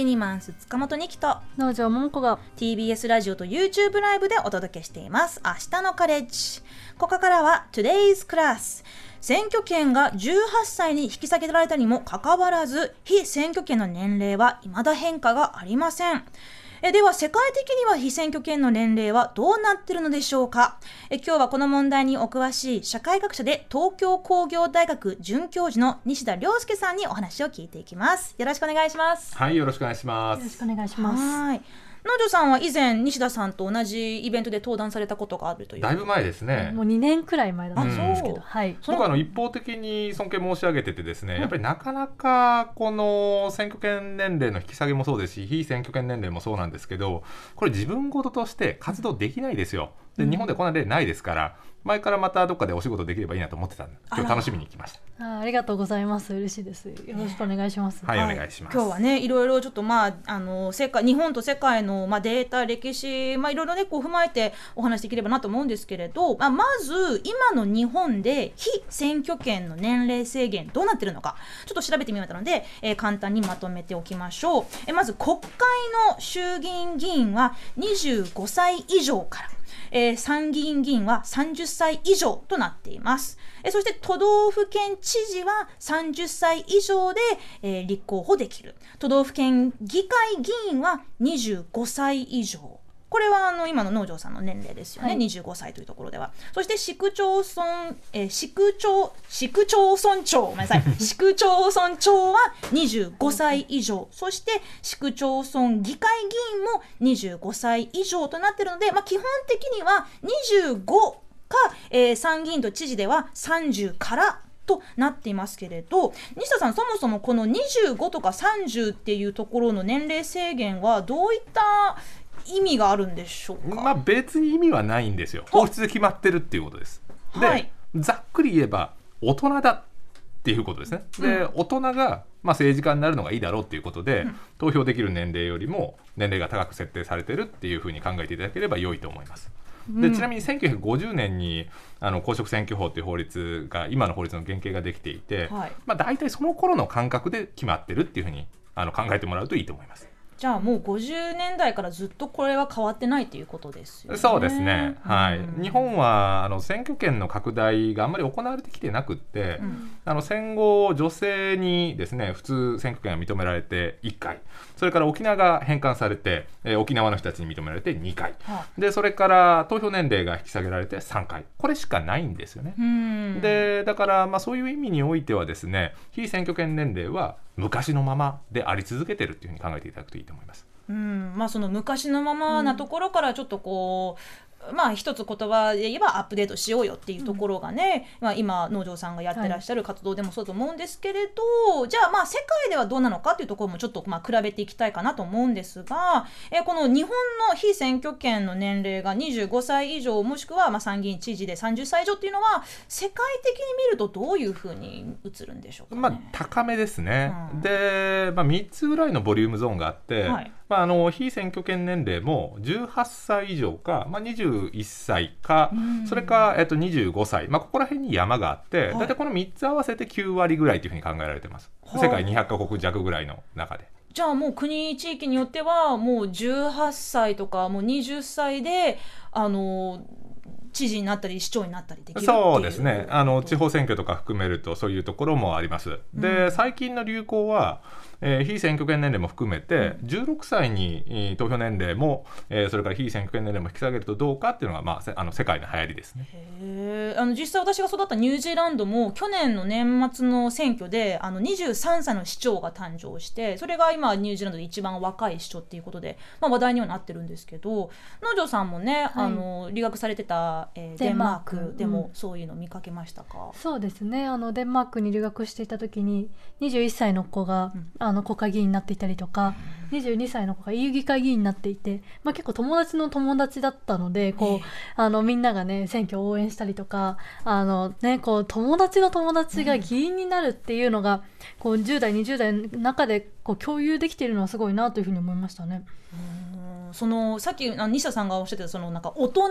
キニマンス塚本二木と農場桃子が TBS ラジオと YouTube ライブでお届けしています。明日のカレッジ。ここからは Today's Class 選挙権が18歳に引き下げられたにもかかわらず非選挙権の年齢は未だ変化がありませんえでは世界的には非選挙権の年齢はどうなっているのでしょうか？え今日はこの問題にお詳しい社会学者で東京工業大学准教授の西田亮介さんにお話を聞いていきます。よろしくお願いします。はいよろしくお願いします。よろしくお願いします。はい農場さんは以前西田さんと同じイベントで登壇されたことがあるという。だいぶ前ですねもう2年くらい前だったんですけど、うはい。僕はあの一方的に尊敬申し上げててですね、やっぱりなかなかこの選挙権年齢の引き下げもそうですし非選挙権年齢もそうなんですけどこれ自分事として活動できないですよで日本でこんな例ないですから前からまたどっかでお仕事できればいいなと思ってたんで今日楽しみに来ました。あありがとうございます。嬉しいです。よろしくお願いします、はい、はいお願いします。今日はねいろいろちょっとまああの世界日本と世界のまあデータ歴史まあいろいろねこう踏まえてお話しできればなと思うんですけれど、まあ、まず今の日本で非選挙権の年齢制限どうなってるのかちょっと調べてみましたので、えー簡単にまとめておきましょう、えーまず国会の衆議院議員は25歳以上からえー参議院議員は30歳以上となっています。えーそして都道府県知事は30歳以上で、えー立候補できる。都道府県議会議員は25歳以上。これはあの今の農場さんの年齢ですよね、はい。25歳というところでは。そして市区町村、えー市区町、市区町村長、ごめんなさい、市区町村長は25歳以上、そして市区町村議会議員も25歳以上となっているので、まあ、基本的には25か、えー参議院と知事では30からとなっていますけれど西田さんそもそもこの25とか30っていうところの年齢制限はどういった意味があるんでしょうか、まあ別に意味はないんですよ。法律で決まってるっていうことです。で、はい。ざっくり言えば大人だっていうことですね。で、大人が、まあ、政治家になるのがいいだろうっていうことで、投票できる年齢よりも年齢が高く設定されてるっていうふうに考えていただければ良いと思います。でちなみに1950年にあの公職選挙法っていう法律が今の法律の原型ができていて、はい。まあ、大体その頃の感覚で決まってるっていうふうにあの考えてもらうといいと思います。じゃあもう50年代からずっとこれは変わってないということですよね。そうですね、はい。うん。日本はあの選挙権の拡大があんまり行われてきてなくって、うんあの戦後女性にですね普通選挙権が認められて1回。それから沖縄が返還されて、えー沖縄の人たちに認められて2回。はでそれから投票年齢が引き下げられて3回。これしかないんですよね。うん。でだからまあそういう意味においてはですね非選挙権年齢は昔のままであり続けてるっていうふうに考えていただくといいと思います。うん、まあその昔のままなところからちょっとこう、まあ一つ言葉で言えばアップデートしようよっていうところがね、まあ今農場さんがやってらっしゃる活動でもそうと思うんですけれど、じゃあまあ世界ではどうなのかっていうところもちょっとまあ比べていきたいかなと思うんですが、えーこの日本の非選挙権の年齢が25歳以上もしくはまあ参議院知事で30歳以上っていうのは世界的に見るとどういうふうに映るんでしょうか、ね？まあ、高めですね、うん。で、まあ、3つぐらいのボリュームゾーンがあって、はいまあ、あの非選挙権年齢も18歳以上か、まあ、21歳か、うん。それか、えっと、25歳、まあ、ここら辺に山があって、はい。大体この3つ合わせて9割ぐらいというふうに考えられてます、はあ世界200カ国弱ぐらいの中で。じゃあもう国地域によってはもう18歳とかもう20歳であの知事になったり市長になったりそうですね。あの地方選挙とか含めるとそういうところもあります。で、うん。最近の流行は、えー非選挙権年齢も含めて16歳にえー投票年齢も、えーそれから非選挙権年齢も引き下げるとどうかっていうのが、まあ、せあの世界の流行りですね。あの実際私が育ったニュージーランドも去年の年末の選挙であの23歳の市長が誕生してそれが今ニュージーランドで一番若い市長っていうことで、まあ、話題にはなってるんですけど農場さんもね、あの留学されてた、えーデンマーク。クでもうん。そういうの見かけましたか、そうですね。あのデンマークに留学していた時に21歳の子が、うんあの国会議員になっていたりとか、22歳の子が EU 議会議員になっていて、まあ、結構友達の友達だったのでこう、ええ。あのみんながね選挙を応援したりとかあの、ね、こう友達の友達が議員になるっていうのが、こう10代20代の中でこう共有できているのはすごいなというふうに思いましたね。うーんそのさっき西田さんがおっしゃってたそのなんか大人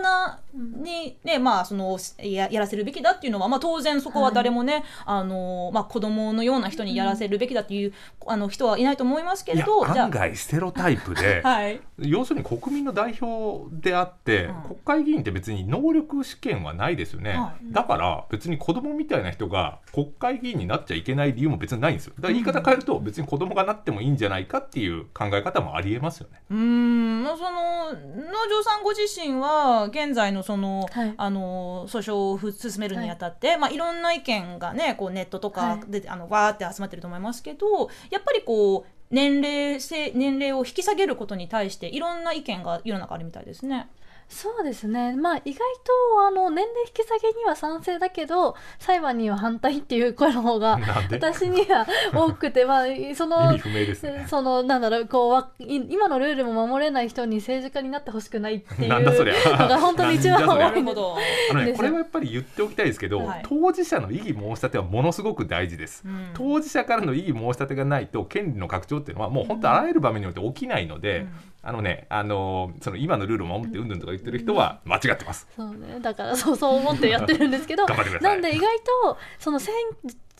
にね、まあそのややらせるべきだっていうのはまあ当然そこは誰もね、あのまあ子供のような人にやらせるべきだっていう、あの人はいないと思いますけれど、案外ステロタイプであ はい。要するに国民の代表であって、うん。国会議員って別に能力試験はないですよね、はい。だから別に子供みたいな人が国会議員になっちゃいけない理由も別にないんですよ。だから言い方変えると別に子供がなってもいいんじゃないかっていう考え方もありえますよね。うーん、まあその農場さんご自身は現在のその、はい。あの訴訟をふ進めるにあたって、まあいろんな意見がね、こうネットとかで、あのわーって集まってると思いますけど、やっぱりこう年齢性年齢を引き下げることに対していろんな意見が世の中あるみたいですね。そうですね、まあ、意外とあの年齢引き下げには賛成だけど裁判には反対っていう声の方が私には多くて、まあ、そ意の味不明ですね。そのなんだろうこうわい今のルールも守れない人に政治家になってほしくないっていうなんだそりゃ。のが本当に一番多い。あのね、これはやっぱり言っておきたいですけど、はい。当事者の異議申し立てはものすごく大事です。うん。当事者からの異議申し立てがないと権利の拡張っていうのはもう本当あらゆる場面において起きないので、あのね、あのその今のルールを守ってうんぬんとか言ってる人は間違ってます。そうね、だからそうそう思ってやってるんですけど なんで意外とその選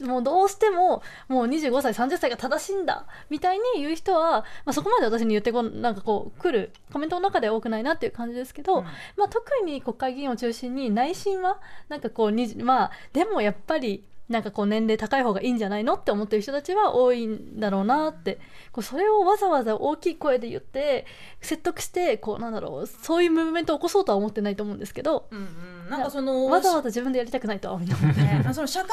もうどうしてももう25歳30歳が正しいんだみたいに言う人は、まあ、そこまで私に言ってこんなんかこう来るコメントの中では多くないなっていう感じですけど、うん。まあ、特に国会議員を中心に内心はなんかこうにじまあでもやっぱりなんかこう年齢高い方がいいんじゃないのって思ってる人たちは多いんだろうなって。こうそれをわざわざ大きい声で言って説得してこうなんだろうそういうムーブメントを起こそうとは思ってないと思うんですけど。うんうん、なんかそのわざわざ自分でやりたくないとは思 その社会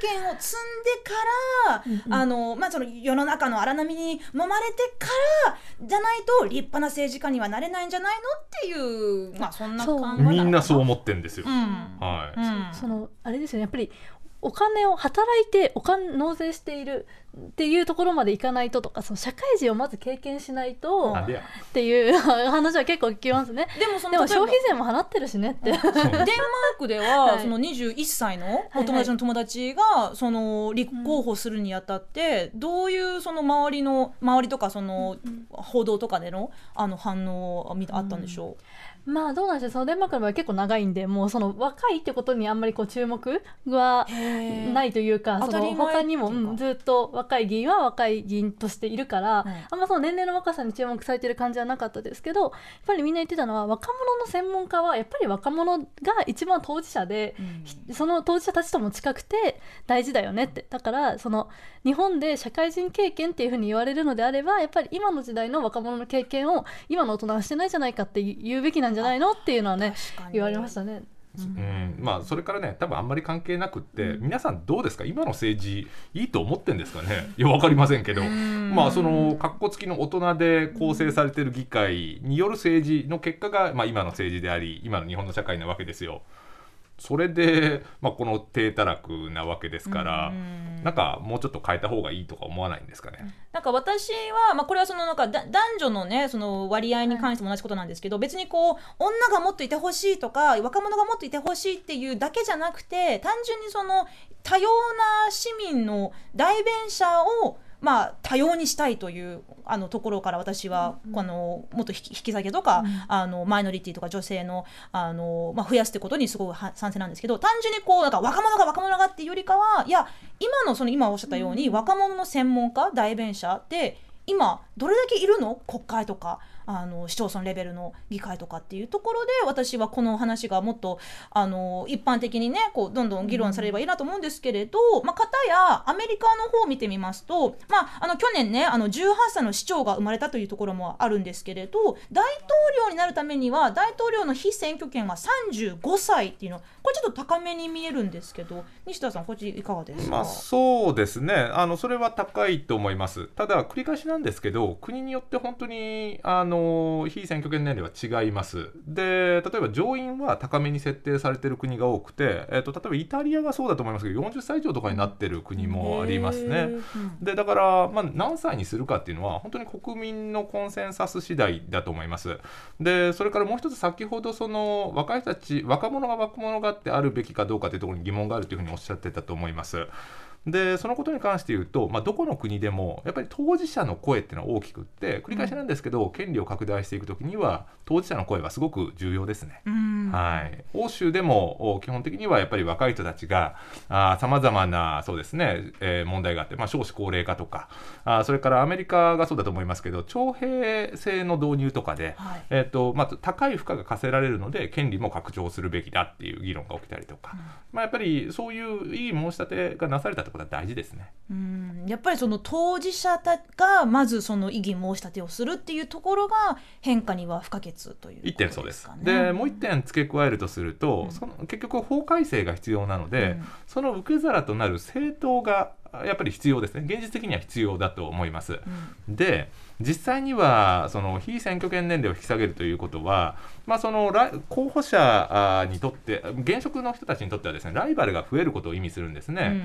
経験を積んでから、あのまあ、その世の中の荒波に揉まれてからじゃないと立派な政治家にはなれないんじゃないのっていう、まあ、そんなそう考えみんなそうう、思ってんですよ。うん。はい。うん。そのあれですよね。やっぱりお金を働いてお金納税しているっていうところまでいかないととかその社会人をまず経験しないと。っていう話は結構聞きますね。でもそのでも消費税も払ってるしねって。デンマークでは、はいその21歳のお友達の友達がその立候補するにあたって、どういうその周りの周りとかその報道とかでのあの反応を見たあったんでしょまあどうなんでしょう。そのデンマークの場合は結構長いんでもうその若いってことにあんまりこう注目はう。ないというかその他にも、うずっと若い議員は若い議員としているから、はい。あんまその年齢の若さに注目されてる感じはなかったですけどやっぱりみんな言ってたのは若者の専門家はやっぱり若者が一番当事者で、うん。その当事者たちとも近くて大事だよねって。だからその日本で社会人経験っていうふうに言われるのであればやっぱり今の時代の若者の経験を今の大人はしてないじゃないかって言うべきなんじゃないのっていうのはね言われましたね。うん、まあそれからね多分あんまり関係なくって、皆さんどうですか？今の政治いいと思ってんですかね？いや分かりませんけど、ん。まあその格好付きの大人で構成されてる議会による政治の結果が、まあ、今の政治であり今の日本の社会なわけですよ。それで、まあ、この低たらくなわけですから、うんなんかもうちょっと変えた方がいいとか思わないんですかね？なんか私は、まあ、これはそのなんかだ男女のねその割合に関しても同じことなんですけど、別にこう女がもっといてほしいとか若者がもっといてほしいっていうだけじゃなくて単純にその多様な市民の代弁者をまあ、多様にしたいというあのところから私は、このもっと引き引き下げとか、あのマイノリティとか女性のあの、まあ、増やすってことにすごいは賛成なんですけど単純にこうなんか若者が若者がっていうよりかはいや今のその今おっしゃったように、若者の専門家代弁者って今どれだけいるの？国会とかあの市町村レベルの議会とかっていうところで私はこの話がもっとあの一般的にねこうどんどん議論されればいいなと思うんですけれど、まあ、片やアメリカの方を見てみますと、まあ、あの去年ねあの18歳の市長が生まれたというところもあるんですけれど大統領になるためには大統領の非選挙権は35歳っていうのこれちょっと高めに見えるんですけど西田さんこっちいかがですか、まあ、そうですね。あのそれは高いと思います。ただ繰り返しなんですけど国によって本当にあの非選挙権年齢は違いますで例えば上院は高めに設定されている国が多くて、えっと例えばイタリアがそうだと思いますけど40歳以上とかになってる国もありますね。でだから、まあ、何歳にするかっていうのは本当に国民のコンセンサス次第だと思います。でそれからもう一つ先ほどその若い人たち若者が若者がってあるべきかどうかというところに疑問があるというふうにおっしゃってたと思います。でそのことに関して言うと、まあ、どこの国でもやっぱり当事者の声っていうのは大きくって繰り返しなんですけど、権利を拡大していくときには当事者の声はすごく重要ですね。うん。はい、欧州でもお基本的にはやっぱり若い人たちがさまざまなそうですね、えー問題があって、まあ、少子高齢化とかあそれからアメリカがそうだと思いますけど徴兵制の導入とかで、はい。えーとまあ、高い負荷が課せられるので権利も拡張するべきだっていう議論が起きたりとか、まあ、やっぱりそういういい申し立てがなされたってことは大事ですね。うん。やっぱりその当事者たがまずその異議申し立てをするっていうところが変化には不可欠という一点そうです。でもう一点付け加えるとすると、うん。その結局法改正が必要なので、うん。その受け皿となる政党がやっぱり必要ですね現実的には必要だと思います。うんで実際にはその非選挙権年齢を引き下げるということは、まあ、そのラ候補者あにとって現職の人たちにとってはですねライバルが増えることを意味するんですね。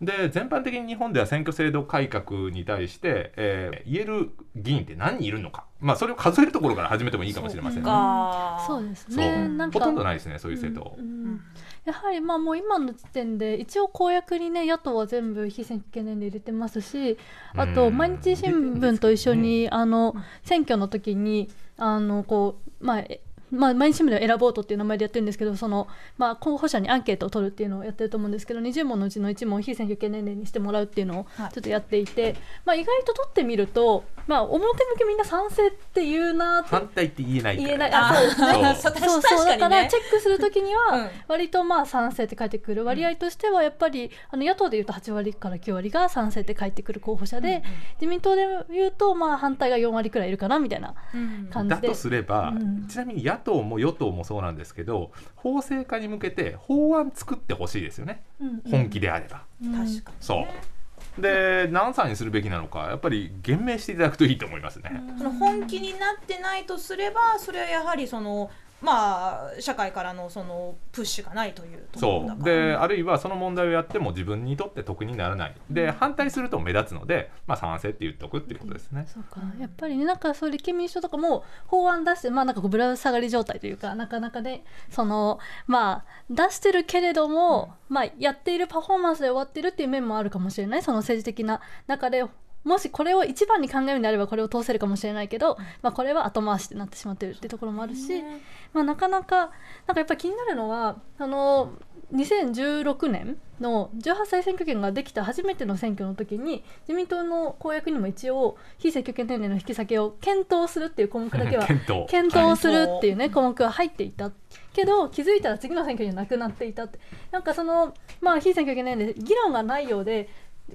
で全般的に日本では選挙制度改革に対して、えー言える議員って何人いるのか、まあ、それを数えるところから始めてもいいかもしれませんね。かそうですねほとんどないですねそういう政党。うんやはりまあもう今の時点で一応公約にね野党は全部非選挙権年齢入れてますしあとうん毎日新聞と一緒にあの選挙の時にあのこうまあえまあ、毎日新聞では選ぼうとっていう名前でやってるんですけどその、まあ、候補者にアンケートを取るっていうのをやってると思うんですけど20問のうちの1問を非選挙権年齢にしてもらうっていうのをはい。ちょっとやっていて、まあ、意外と取ってみると、まあ、表向きみんな賛成って言うなって反対って言えないから。言えない。ああそう。ですねそう確そうだからねチェックするときにうん。は割とまあ賛成って書いてくる。割合としてはやっぱりあの野党でいうと8割から9割が賛成って書いてくる候補者で自民党でいうとまあ反対が4割くらいいるかなみたいなうん感じで。だとすれば、うん。ちなみに野党も与党もそうなんですけど法制化に向けて法案作ってほしいですよね、本気であれば。うん。確かにね。そう。で何歳にするべきなのかやっぱり言明していただくといいと思いますね。その本気になってないとすればそれはやはりそのまあ社会からのそのプッシュがないというところそうだからであるいはその問題をやっても自分にとって得にならない。で反対すると目立つので、まあ、賛成って言っとくっていうことですね。そうか。やっぱりねなんかそう立憲民主党とかも法案出してまあなんかこうぶら下がり状態というかなかなかねそのまあ出してるけれども、まあやっているパフォーマンスで終わってるっていう面もあるかもしれない。その政治的な中でもしこれを一番に考えるんであればこれを通せるかもしれないけど、まあ、これは後回しってなってしまってるっていうところもあるし、まあ、なかなかなんかやっぱり気になるのはあの2016年の18歳選挙権ができた初めての選挙の時に自民党の公約にも一応非選挙権年齢の引き下げを検討するっていう項目だけは 検討。するっていうね項目が入っていたけど気づいたら次の選挙にはなくなっていたって。なんかそのまあ非選挙権年齢議論がないようで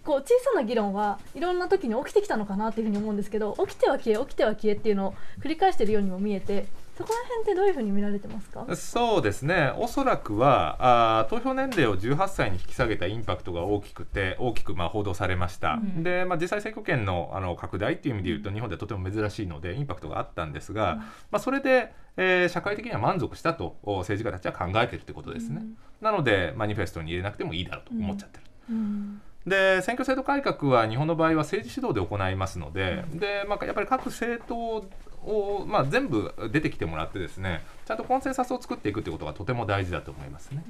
こう小さな議論はいろんな時に起きてきたのかなっていうふうに思うんですけど起きては消え起きては消えっていうのを繰り返しているようにも見えてそこら辺ってどういうふうに見られてますか？そうですね。おそらくはあー投票年齢を18歳に引き下げたインパクトが大きくて大きくまあ報道されました、うん。で、まあ、実際選挙権のあの拡大っていう意味で言うと日本ではとても珍しいのでインパクトがあったんですが、まあ、それで、えー社会的には満足したとお政治家たちは考えてるってことですね、なのでマニフェストに入れなくてもいいだろうと思っちゃってる。で選挙制度改革は日本の場合は政治主導で行いますので,、でまあ、やっぱり各政党を、まあ、全部出てきてもらってですねちゃんとコンセンサスを作っていくということがとても大事だと思いますね。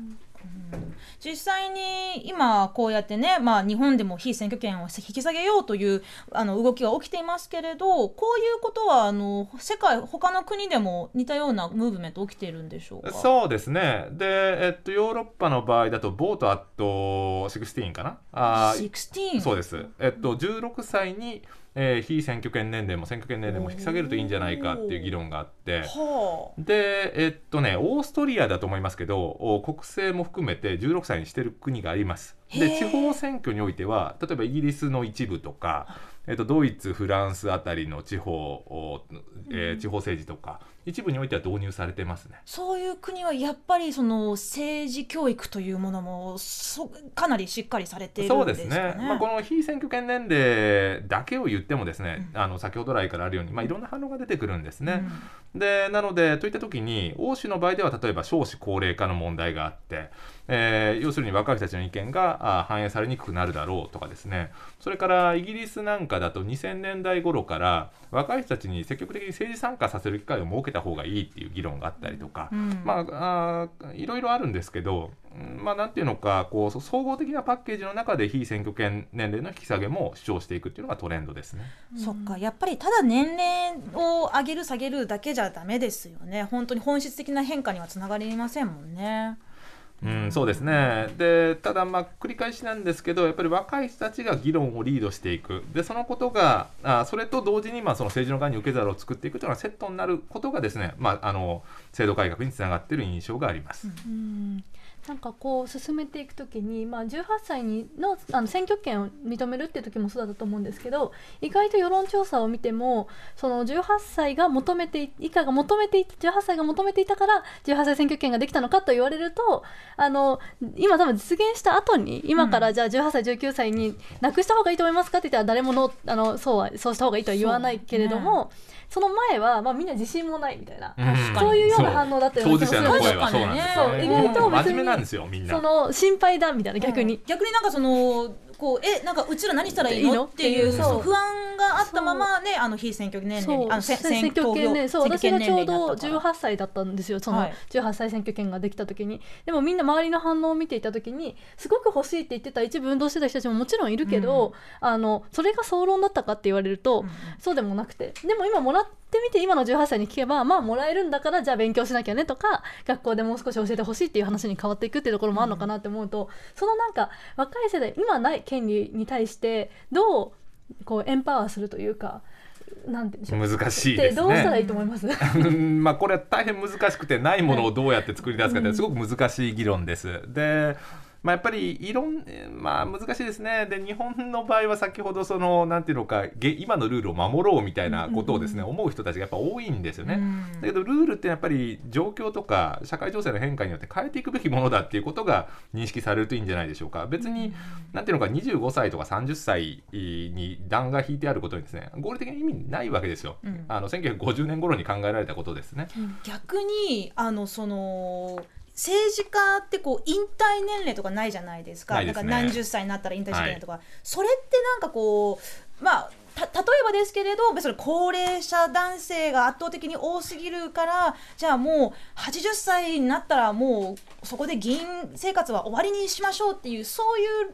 実際に今こうやってね、まあ、日本でも非選挙権を引き下げようというあの動きが起きていますけれどこういうことはあの世界他の国でも似たようなムーブメント起きているんでしょうか？そうですね。で、えっと、ヨーロッパの場合だとボートアット16かな？あー16そうです、えっと、16歳に、えー非選挙権年齢も選挙権年齢も引き下げるといいんじゃないかっていう議論があって。はあ。でえっとねオーストリアだと思いますけどお国政も含めて16歳にしてる国がありますで地方選挙においては例えばイギリスの一部とか、えっと、ドイツフランスあたりの地方、おえー地方政治とか一部においては導入されてますね。そういう国はやっぱりその政治教育というものもそかなりしっかりされているそうでんですかね。すね、まあ、この非選挙権年齢だけを言ってもですね、あの先ほど来からあるように、まあ、いろんな反応が出てくるんですね。でなのでといった時に欧州の場合では例えば少子高齢化の問題があってえー要するに若い人たちの意見があ反映されにくくなるだろうとかですね。それからイギリスなんかだと2000年代頃から若い人たちに積極的に政治参加させる機会を設けた方がいいっていう議論があったりとか、うんまあ、あーいろいろあるんですけど、うんまあ、なんていうのかこうそ総合的なパッケージの中で非選挙権年齢の引き下げも主張していくっていうのがトレンドですね。そっかやっぱりただ年齢を上げる下げるだけじゃダメですよね本当に本質的な変化にはつながりませんもんね。うん、そうですねでただまあ繰り返しなんですけどやっぱり若い人たちが議論をリードしていくでそのことがあそれと同時にまあその政治の側に受け皿を作っていくというのがセットになることがですね、まあ、あの制度改革につながっている印象があります。うんなんかこう進めていくときに、まあ、18歳にのあの選挙権を認めるって時もそうだと思うんですけど意外と世論調査を見てもその18歳が求めてい以下が求めてい18歳が求めていたから18歳選挙権ができたのかと言われるとあの今多分実現した後に今からじゃあ18歳19歳になくした方がいいと思いますかって言ったら誰ものあのそうはそうした方がいいとは言わないけれどもそ,、の前は、まあ、みんな自信もないみたいな。うんそういうような反応だったような気もする当事者の声はそうなんですそう意。外と別に真面目なんですよみんな。その心配だみたいな逆に、逆になんかそのこうえなんかうちら何したらいいの？っていう不安があったままねあの非選挙年齢にあのせ選挙権ねそう。私がちょうど18 18歳だったんですよそのはい。18歳選挙権ができた時に、でもみんな周りの反応を見ていた時にすごく欲しいって言ってた一部運動してた人たちももちろんいるけど、あのそれが総論だったかって言われると、そうでもなくて。でも今もらってみて今の18歳に聞けばまあもらえるんだからじゃあ勉強しなきゃねとか学校でもう少し教えてほしいっていう話に変わっていくっていうところもあるのかなって思うと、そのなんか若い世代今ない権利に対してどうこうエンパワーするというかなんて難しいですね。でどうしたらいいと思います？うんまあこれは大変難しくてないものをどうやって作り出すかってすごく難しい議論です。でまあ、やっぱりいろん、えーまあ、難しいですね。で日本の場合は先ほどそのなんていうのかげ今のルールを守ろうみたいなことをですね、思う人たちがやっぱ多いんですよね。だけどルールってやっぱり状況とか社会情勢の変化によって変えていくべきものだっていうことが認識されるといいんじゃないでしょうか。別に、なんていうのか25歳とか30歳に段が引いてあることにですね合理的な意味ないわけですよ、うん。あの1950年頃に考えられたことですね。逆にあのその政治家ってこう引退年齢とかないじゃないですか。ね。なんか何十歳になったら引退しないけないとか、それってなんかこうまあた例えばですけれど別に高齢者男性が圧倒的に多すぎるからじゃあもう80歳になったらもうそこで議員生活は終わりにしましょうっていうそういう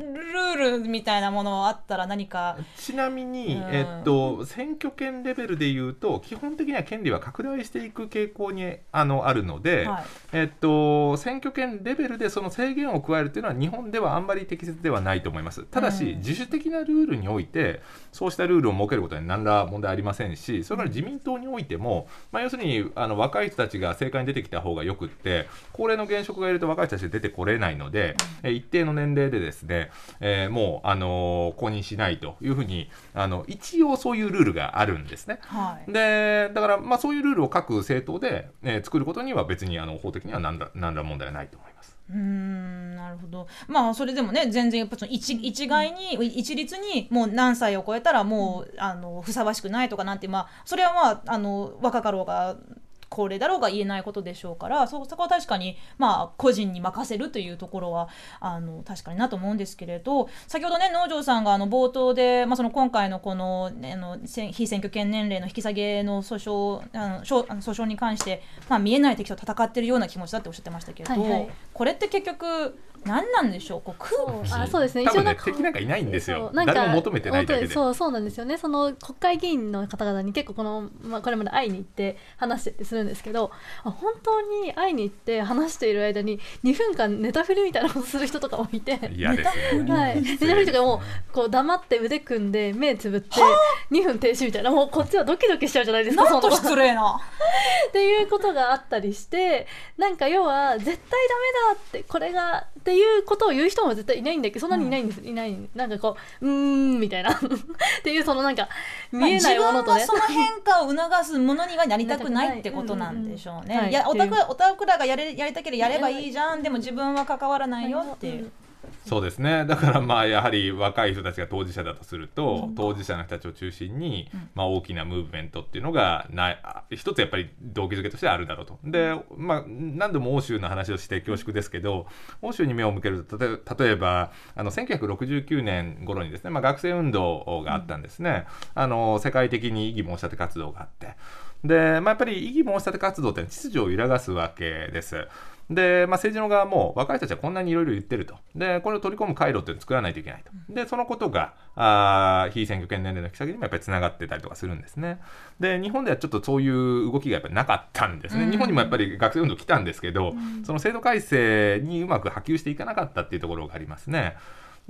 ルールみたいなものあったら何か。ちなみに、うん。えっと、選挙権レベルでいうと基本的には権利は拡大していく傾向にあのあるので、はい。えっと、選挙権レベルでその制限を加えるというのは日本ではあんまり適切ではないと思います。ただし、うん。自主的なルールにおいてそうしたルールを設けることに何ら問題ありませんしそれから自民党においても、まあ、要するにあの若い人たちが政界に出てきた方がよくって高齢の現職がいると若い人たち出てこれないので、えー一定の年齢でですね、えーもう、あのー公認しないというふうにあの一応そういうルールがあるんですね。はいでだから、まあ、そういうルールを各政党で、えー作ることには別にあの法的には何ら何ら問題はないと思います。うーんなるほどまあそれでもね全然やっぱその一一概に一律にもう何歳を超えたらもうあのふさわしくないとかなんてまあそれはまああの若かろうが高齢だろうが言えないことでしょうからそそこは確かにまあ個人に任せるというところはあの確かになと思うんですけれど先ほどね農場さんがあの冒頭で、まあ、その今回のこの,、ね、あのせ非選挙権年齢の引き下げの訴訟あの訴訟に関して、まあ、見えない敵と戦っているような気持ちだっておっしゃってましたけれど、はいはい。これって結局何なんでしょうこう空気。あそうですね。一応なんか敵なんかいないんですよ。なんか誰も求めてないだけで。そうそうなんですよね。その国会議員の方々に結構この、まあ、これまで会いに行って話してってするんですけどあ本当に会いに行って話している間に2分間ネタ振りみたいなことする人とかもいて。嫌ですね。はい、ネタ振りとかもうこう黙って腕組んで目つぶって2分停止みたいなもうこっちはドキドキしちゃうじゃないですかなんと失礼な。っていうことがあったりしてなんか要は絶対ダメだってこれがっていうことを言う人も絶対いないんだけどそんなにいないんです、いない。なんかこううーんみたいな。っていうそのなんか見えないものとね、まあ自分がその変化を促すものにはなりたくないってことなんでしょうね。うんうんうんはい。いやオタクっていう。オタクらがやれやりたければやればいいじゃん。でも自分は関わらないよっていう。そうですねだからまあやはり若い人たちが当事者だとすると、当事者の人たちを中心に、まあ、大きなムーブメントっていうのがな一つやっぱり動機づけとしてあるだろうと。で、まあ、何度も欧州の話をして恐縮ですけど欧州に目を向けると例え例えばあの1969年頃にですね、まあ、学生運動があったんですね、あの世界的に異議申し立て活動があって。で、まあ、やっぱり異議申し立て活動って秩序を揺らがすわけです。で、まあ、政治の側も若い人たちはこんなにいろいろ言ってると。で、これを取り込む回路っていうのを作らないといけないと。で、そのことが、あー非選挙権年齢の引き下げにもやっぱりつながってたりとかするんですね。で、日本ではちょっとそういう動きがやっぱりなかったんですね。うん日本にもやっぱり学生運動来たんですけど、その制度改正にうまく波及していかなかったっていうところがありますね。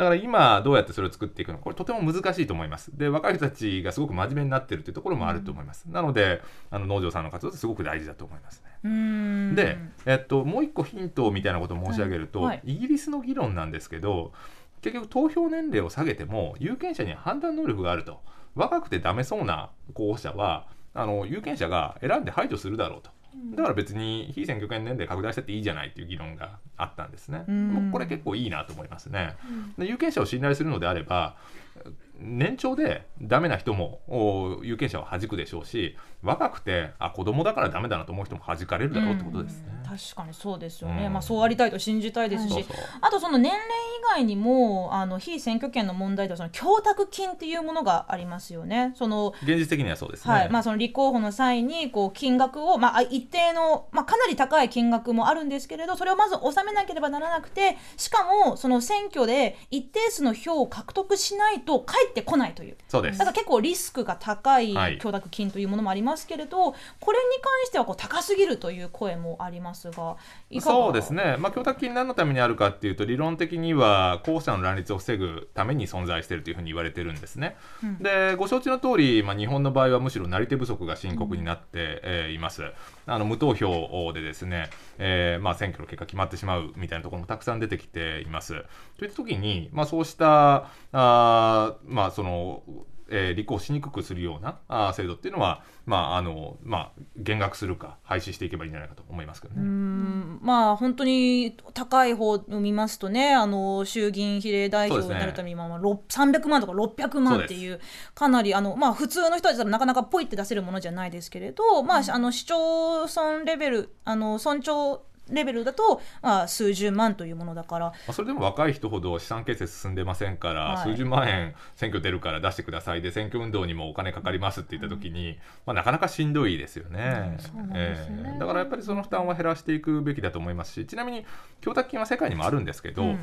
だから今どうやってそれを作っていくのかこれとても難しいと思います。で若い人たちがすごく真面目になってるっていうところもあると思います。なのであの農場さんの活動ってすごく大事だと思いますね。で、えっと、もう一個ヒントみたいなことを申し上げると、はいはいイギリスの議論なんですけど結局投票年齢を下げても有権者には判断能力があると若くてダメそうな候補者はあの有権者が選んで排除するだろうと。だから別に非選挙権年齢拡大してっていいじゃないっていう議論があったんですね。うんこれ結構いいなと思いますね。で有権者を信頼するのであれば年長でダメな人もお有権者を弾くでしょうし若くてあ子供だからダメだなと思う人も弾かれるだろうってことですね。確かにそうですよね、うんまあそうありたいと信じたいですし、そうそうあとその年齢以外にもあの非選挙権の問題ではその供託金っていうものがありますよね。その現実的にはそうですね。はいまあ、その立候補の際にこう金額を、まあ、一定の、まあ、かなり高い金額もあるんですけれどそれをまず納めなければならなくてしかもその選挙で一定数の票を獲得しないと返ってこないという。そうですだから結構リスクが高いはい供託金というものもありますけれど、これに関してはこう高すぎるという声もありますがそうですね、まあ、供託金何のためにあるかっていうと理論的には候補者の乱立を防ぐために存在しているというふうに言われてるんですね。うんでご承知の通り、まあ、日本の場合はむしろなり手不足が深刻になって、えーいます。あの無投票でですね、えーまあ、選挙の結果決まってしまうみたいなところもたくさん出てきています。といった時に、まあ、そうしたあー、まあ、そのえー立候補しにくくするようなあー制度っていうのは、まああのまあ、減額するか廃止していけばいいんじゃないかと思いますけどね。うーん。まあ本当に高い方を見ますとねあの衆議院比例代表になるために今、まあろ300万とか600万っていうかなりあの、まあ、普通の人たちだとなかなかポイって出せるものじゃないですけれど、まあ、あの市町村レベルあの村長レベルだと、まあ、数十万というものだから。まあそれでも若い人ほど資産形成進んでませんから、はい。数十万円選挙出るから出してくださいで選挙運動にもお金かかりますって言った時に、まあ、なかなかしんどいですよね,、そうなんえーだからやっぱりその負担は減らしていくべきだと思いますしちなみに供託金は世界にもあるんですけど、うん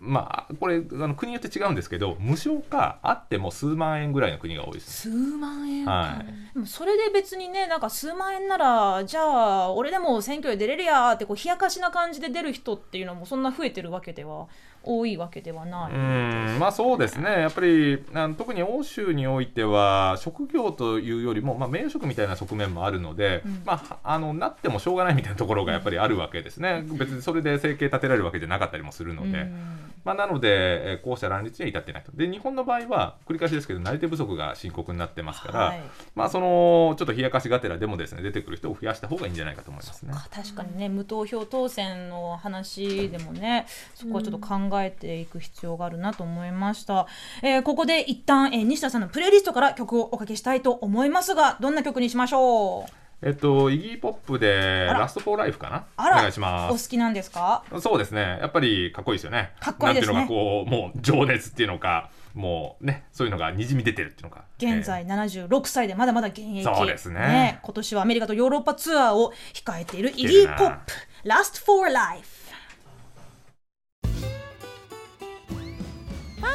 まあこれあの国によって違うんですけど無償かあっても数万円ぐらいの国が多いです。数万円か、はいでもそれで別にねなんか数万円ならじゃあ俺でも選挙で出れるやーってこう冷やかしな感じで出る人っていうのもそんな増えてるわけでは多いわけではなうい。んまあそうですねやっぱりあの特に欧州においては職業というよりも、まあ、名誉職みたいな側面もあるので、うんまあ、あのなってもしょうがないみたいなところがやっぱりあるわけですね別にそれで生計立てられるわけじゃなかったりもするので。うんまあ、なので、えーこうした乱立には至ってないと。で、日本の場合は、繰り返しですけど、なり手不足が深刻になってますから、はいまあ、その、ちょっと冷やかしがてらでもですね、出てくる人を増やした方がいいんじゃないかと思いますね。あ確かにね無投票当選の話でもねそこはちょっと考えていく必要があるなと思いました、えーここで一旦、えー西田さんのプレイリストから曲をおかけしたいと思いますがどんな曲にしましょう？えっと、イギーポップで、ラストフォーライフかな？あら。お願いします。お好きなんですか？そうですね。やっぱりかっこいいですよね。かっこいいですね。なんていうのか、こう、もう情熱っていうのか、もうね、そういうのがにじみ出てるっていうのか。現在76歳でまだまだ現役、そうですね。今年はアメリカとヨーロッパツアーを控えているイギーポップ。Last for Life パン